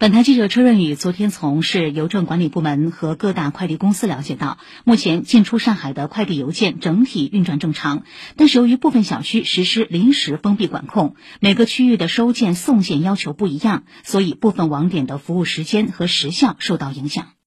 本台记者车润宇昨天从市邮政管理部门和各大快递公司了解到目前进出上海的快递邮件整体运转正常但是由于部分小区实施临时封闭管控每个区域的收件送件要求不一样所以部分网点的服务时间和时效受到影响。